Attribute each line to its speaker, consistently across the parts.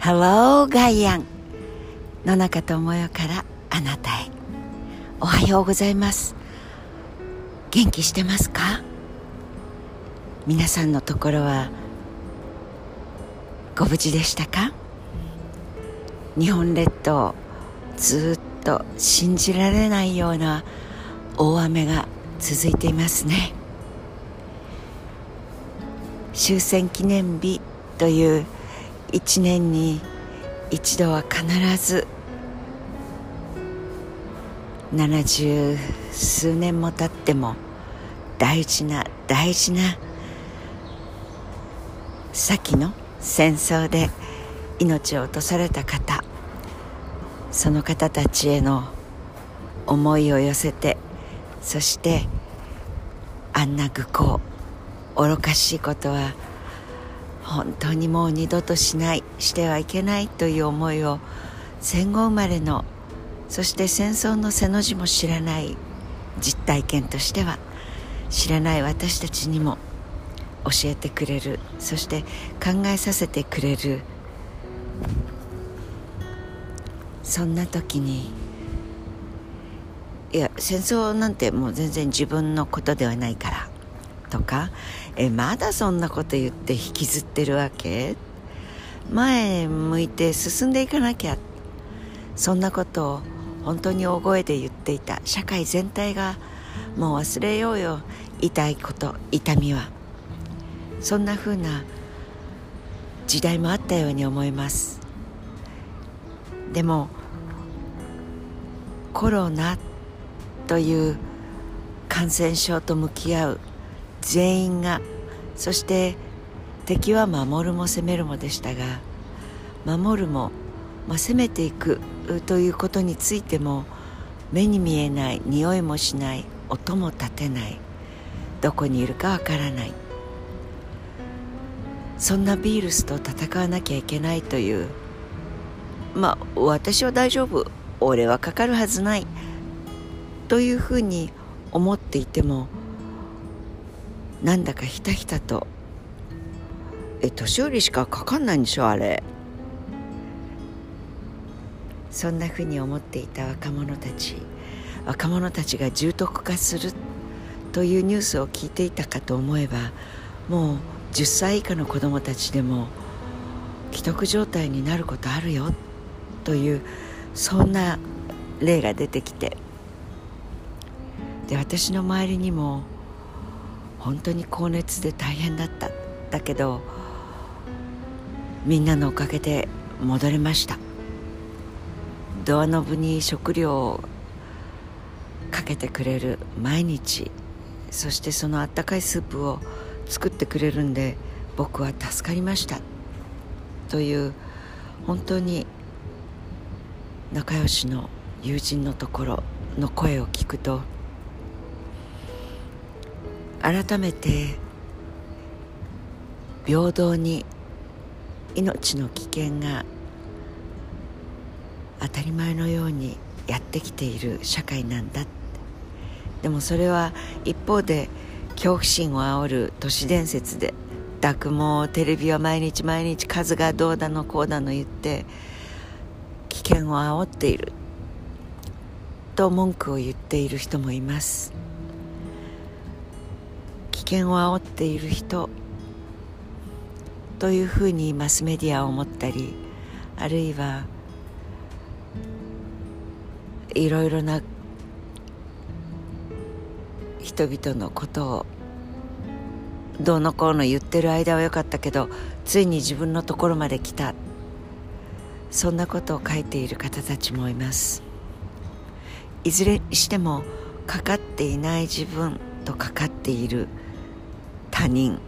Speaker 1: Hello ガイアン野中智代からあなたへ。おはようございます。元気してますか？皆さんのところはご無事でしたか？日本列島ずっと信じられないような大雨が続いていますね。終戦記念日という一年に一度は必ず70数年も経っても大事な大事な先の戦争で命を落とされた方その方たちへの思いを寄せてそしてあんな愚行愚かしいことは本当にもう二度としない。してはいけないという思いを戦後生まれのそして戦争の背の字も知らない実体験としては知らない私たちにも教えてくれる。そして考えさせてくれる。そんな時にいや戦争なんてもう全然自分のことではないから。とかえまだそんなこと言って引きずってるわけ？前向いて進んでいかなきゃ。そんなことを本当に大声で言っていた。社会全体がもう忘れようよ。痛いこと痛みは。そんな風な時代もあったように思います。でもコロナという感染症と向き合う全員がそして敵は守るも攻めるもでしたが守るも、まあ、攻めていくということについても目に見えない匂いもしない音も立てないどこにいるかわからない。そんなビールスと戦わなきゃいけないというまあ私は大丈夫俺はかかるはずないというふうに思っていてもなんだかひたひたと。え年寄りしかかかんないんでしょあれ。そんなふうに思っていた若者たち。若者たちが重篤化するというニュースを聞いていたかと思えばもう10歳以下の子どもたちでも既得状態になることあるよというそんな例が出てきて。で私の周りにも本当に高熱で大変だった。だけどみんなのおかげで戻れました。ドアノブに食料をかけてくれる毎日そしてそのあったかいスープを作ってくれるんで僕は助かりました。という本当に仲良しの友人のところの声を聞くと改めて平等に命の危険が当たり前のようにやってきている社会なんだでもそれは一方で恐怖心を煽る都市伝説でくもテレビは毎日毎日数がどうだのこうだの言って危険を煽っていると文句を言っている人もいます。険を煽っている人というふうにマスメディアを思ったりあるいはいろいろな人々のことをどうのこうの言ってる間は良かったけどついに自分のところまで来た。そんなことを書いている方たちもいます。いずれにしてもかかっていない自分とかかっている。他人。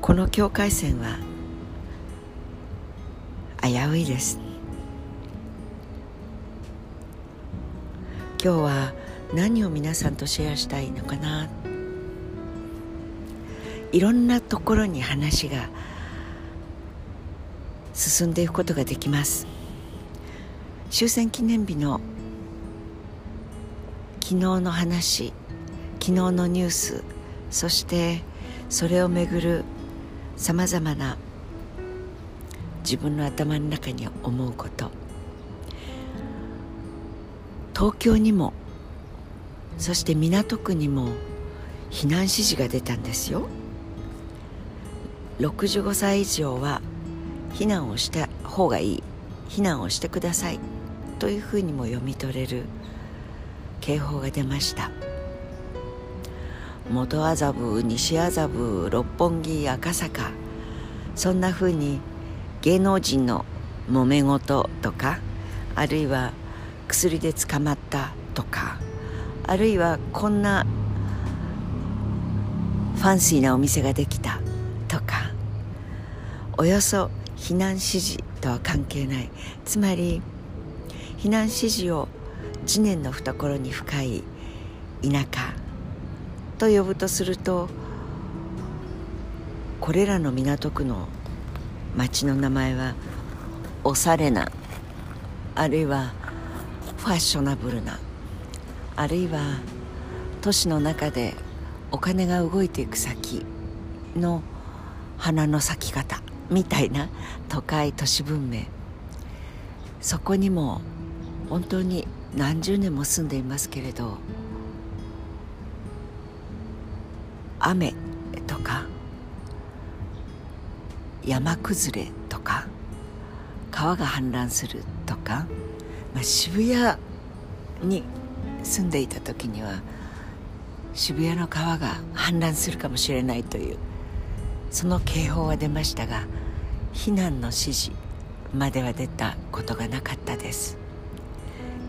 Speaker 1: この境界線は危ういです。今日は何を皆さんとシェアしたいのかな。いろんなところに話が進んでいくことができます。終戦記念日の昨日の話昨日のニュースそしてそれをめぐるさまざまな自分の頭の中に思うこと。東京にもそして港区にも避難指示が出たんですよ。65歳以上は避難をした方がいい避難をしてくださいというふうにも読み取れる警報が出ました。元麻布西麻布六本木赤坂。そんなふうに芸能人の揉め事とかあるいは薬で捕まったとかあるいはこんなファンシーなお店ができたとかおよそ避難指示とは関係ない。つまり避難指示を次年の懐に深い田舎と呼ぶとするとこれらの港区の町の名前はおされなあるいはファッショナブルなあるいは都市の中でお金が動いていく先の花の咲き方みたいな都会都市文明。そこにも本当に何十年も住んでいますけれど雨とか山崩れとか川が氾濫するとか、まあ、渋谷に住んでいた時には渋谷の川が氾濫するかもしれないというその警報は出ましたが避難の指示までは出たことがなかったです。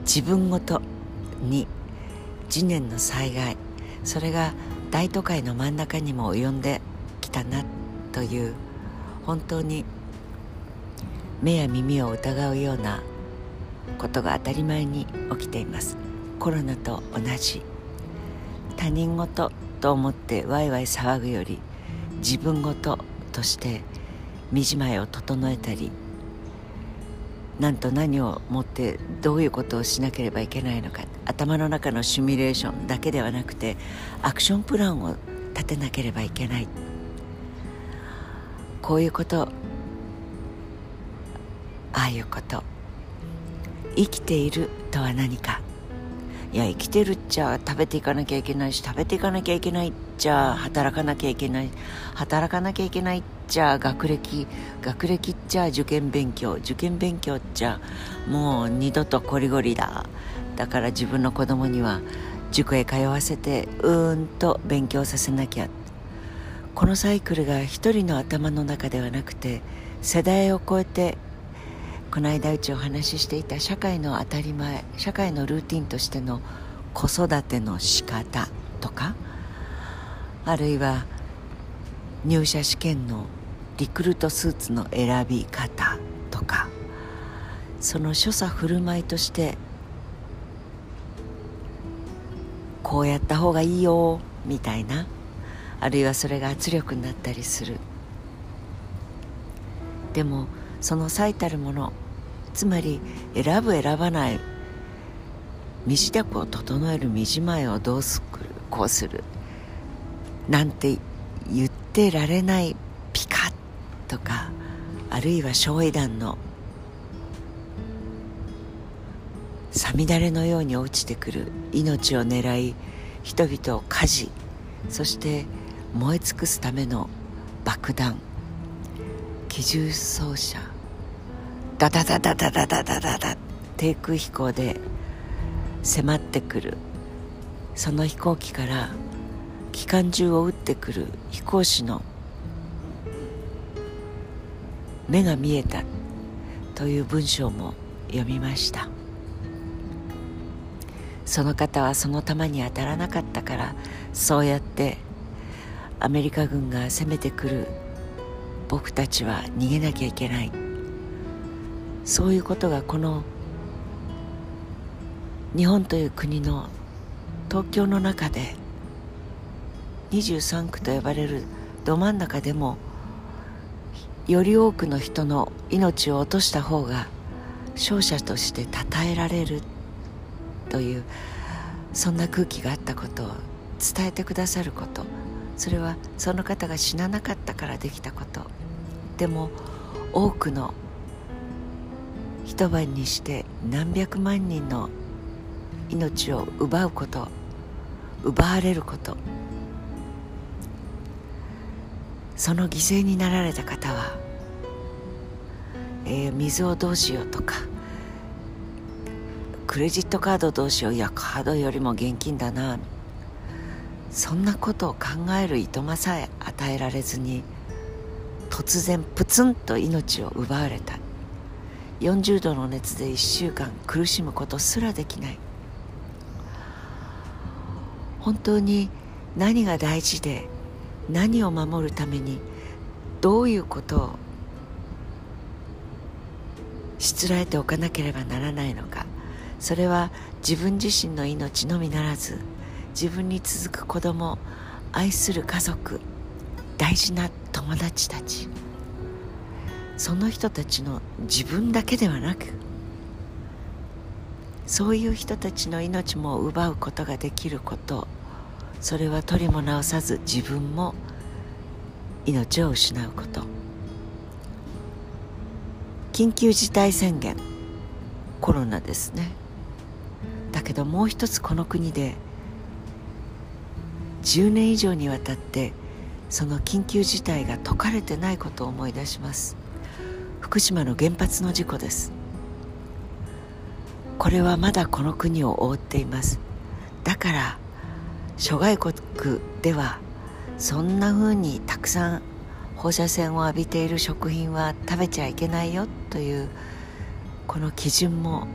Speaker 1: 自分ごとに次年の災害それが大都会の真ん中にも及んできたなという本当に目や耳を疑うようなことが当たり前に起きています。コロナと同じ。他人事と思ってワイワイ騒ぐより自分事として身じまいを整えたり何と何をもってどういうことをしなければいけないのか。頭の中のシミュレーションだけではなくてアクションプランを立てなければいけない。こういうこと。ああいうこと。生きているとは何か。いや生きてるっちゃ食べていかなきゃいけないし食べていかなきゃいけないっちゃ働かなきゃいけない。働かなきゃいけないっちゃ学歴学歴っちゃ受験勉強受験勉強っちゃもう二度とこりごりだ。だから自分の子供には塾へ通わせてうーんと勉強させなきゃ。このサイクルが一人の頭の中ではなくて世代を超えてこの間うちお話ししていた社会の当たり前社会のルーティンとしての子育ての仕方とかあるいは入社試験のリクルートスーツの選び方とかその所作振る舞いとしてこうやった方がいいよみたいなあるいはそれが圧力になったりする。でもその最たるものつまり選ぶ選ばない身支度を整える身じまいをどうするこうするなんて言ってられないとかあるいは焼夷弾のさみだれのように落ちてくる命を狙い人々を火事そして燃え尽くすための爆弾機銃掃射ダダダダダダダダダダ低空飛行で迫ってくる。その飛行機から機関銃を撃ってくる飛行士の目が見えた。という文章も読みました。その方はその弾に当たらなかったからそうやってアメリカ軍が攻めてくる僕たちは逃げなきゃいけない。そういうことがこの日本という国の東京の中で23区と呼ばれるど真ん中でもより多くの人の命を落とした方が勝者として称えられるというそんな空気があったことを伝えてくださることそれはその方が死ななかったからできたこと。でも多くの一晩にして何百万人の命を奪うこと奪われること。その犠牲になられた方は、えー、水をどうしようとかクレジットカードどうしよういやカードよりも現金だなそんなことを考えるいとまさえ与えられずに突然プツンと命を奪われた。40度の熱で1週間苦しむことすらできない。本当に何が大事で何を守るためにどういうことをしつらえておかなければならないのか。それは自分自身の命のみならず自分に続く子供愛する家族大事な友達たち。その人たちの自分だけではなくそういう人たちの命も奪うことができること。それは取りも直さず自分も命を失うこと。緊急事態宣言。コロナですね。だけどもう一つこの国で10年以上にわたってその緊急事態が解かれてないことを思い出します。福島の原発の事故です。これはまだこの国を覆っています。だから諸外国ではそんな風にたくさん放射線を浴びている食品は食べちゃいけないよというこの基準も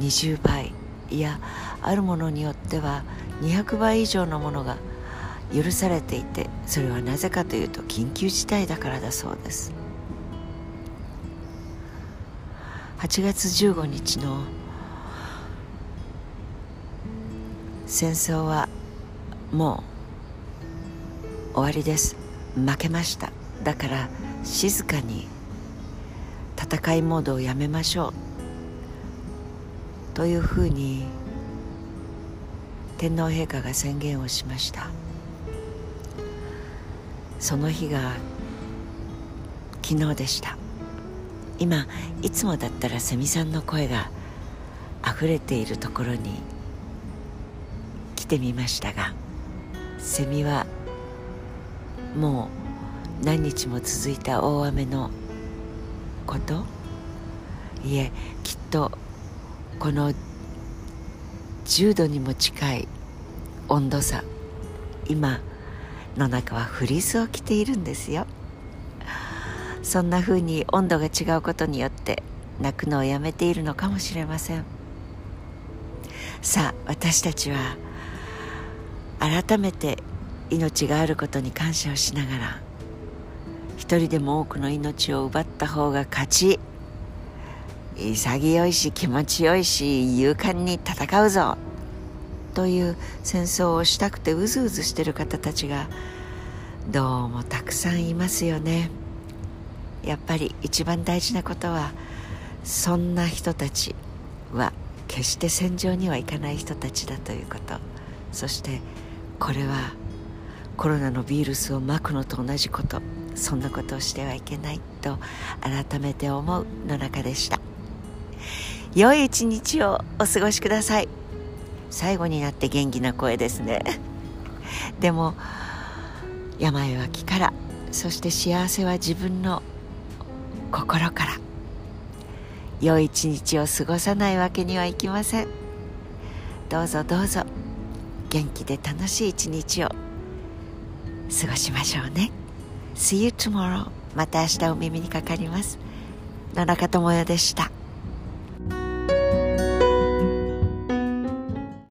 Speaker 1: 20倍。いやあるものによっては200倍以上のものが許されていてそれはなぜかというと緊急事態だからだそうです。8月15日の戦争はもう終わりです。負けました。だから静かに戦いモードをやめましょう。というふうに天皇陛下が宣言をしました。その日が昨日でした。今いつもだったらセミさんの声が溢れているところに来てみましたがセミはもう何日も続いた大雨のこと？いえきっとこの10度にも近い温度差。今野中はフリースを着ているんですよ。そんな風に温度が違うことによって泣くのをやめているのかもしれません。さあ私たちは改めて命があることに感謝をしながら一人でも多くの命を奪った方が勝ち潔いし気持ちよいし勇敢に戦うぞという戦争をしたくてうずうずしてる方たちがどうもたくさんいますよね。やっぱり一番大事なことはそんな人たちは決して戦場には行かない人たちだということ。そしてこれはコロナのウイルスをまくのと同じこと。そんなことをしてはいけないと改めて思うの中でした。良い一日をお過ごしください。最後になって元気な声ですね。でも病は気からそして幸せは自分の心から。良い一日を過ごさないわけにはいきません。どうぞどうぞ。元気で楽しい一日を過ごしましょうね。See you tomorrow また明日お耳にかかります。野中智代でした。